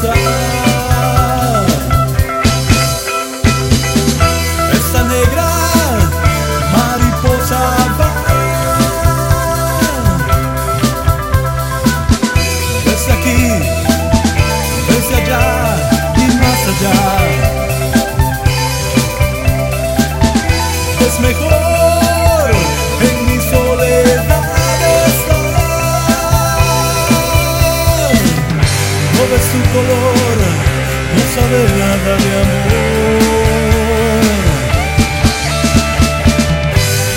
side no sabe nada de amor.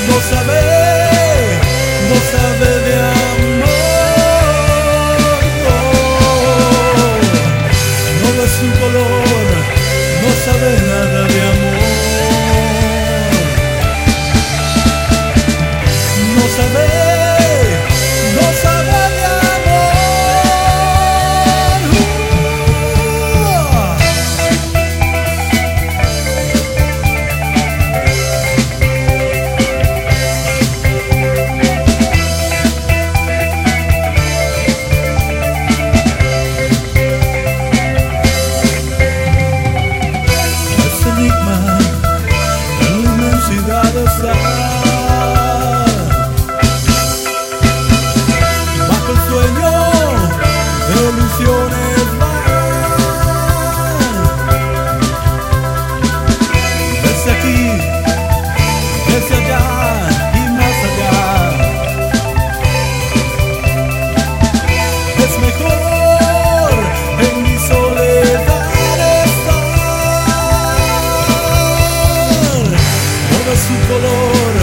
No sabe, no sabe de amor. No es un color, no sabe nada de amor. No sabe. allá y más allá. Es mejor en mi soledad estar. Todo su color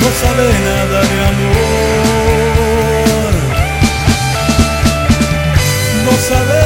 no sabe nada de amor. No sabe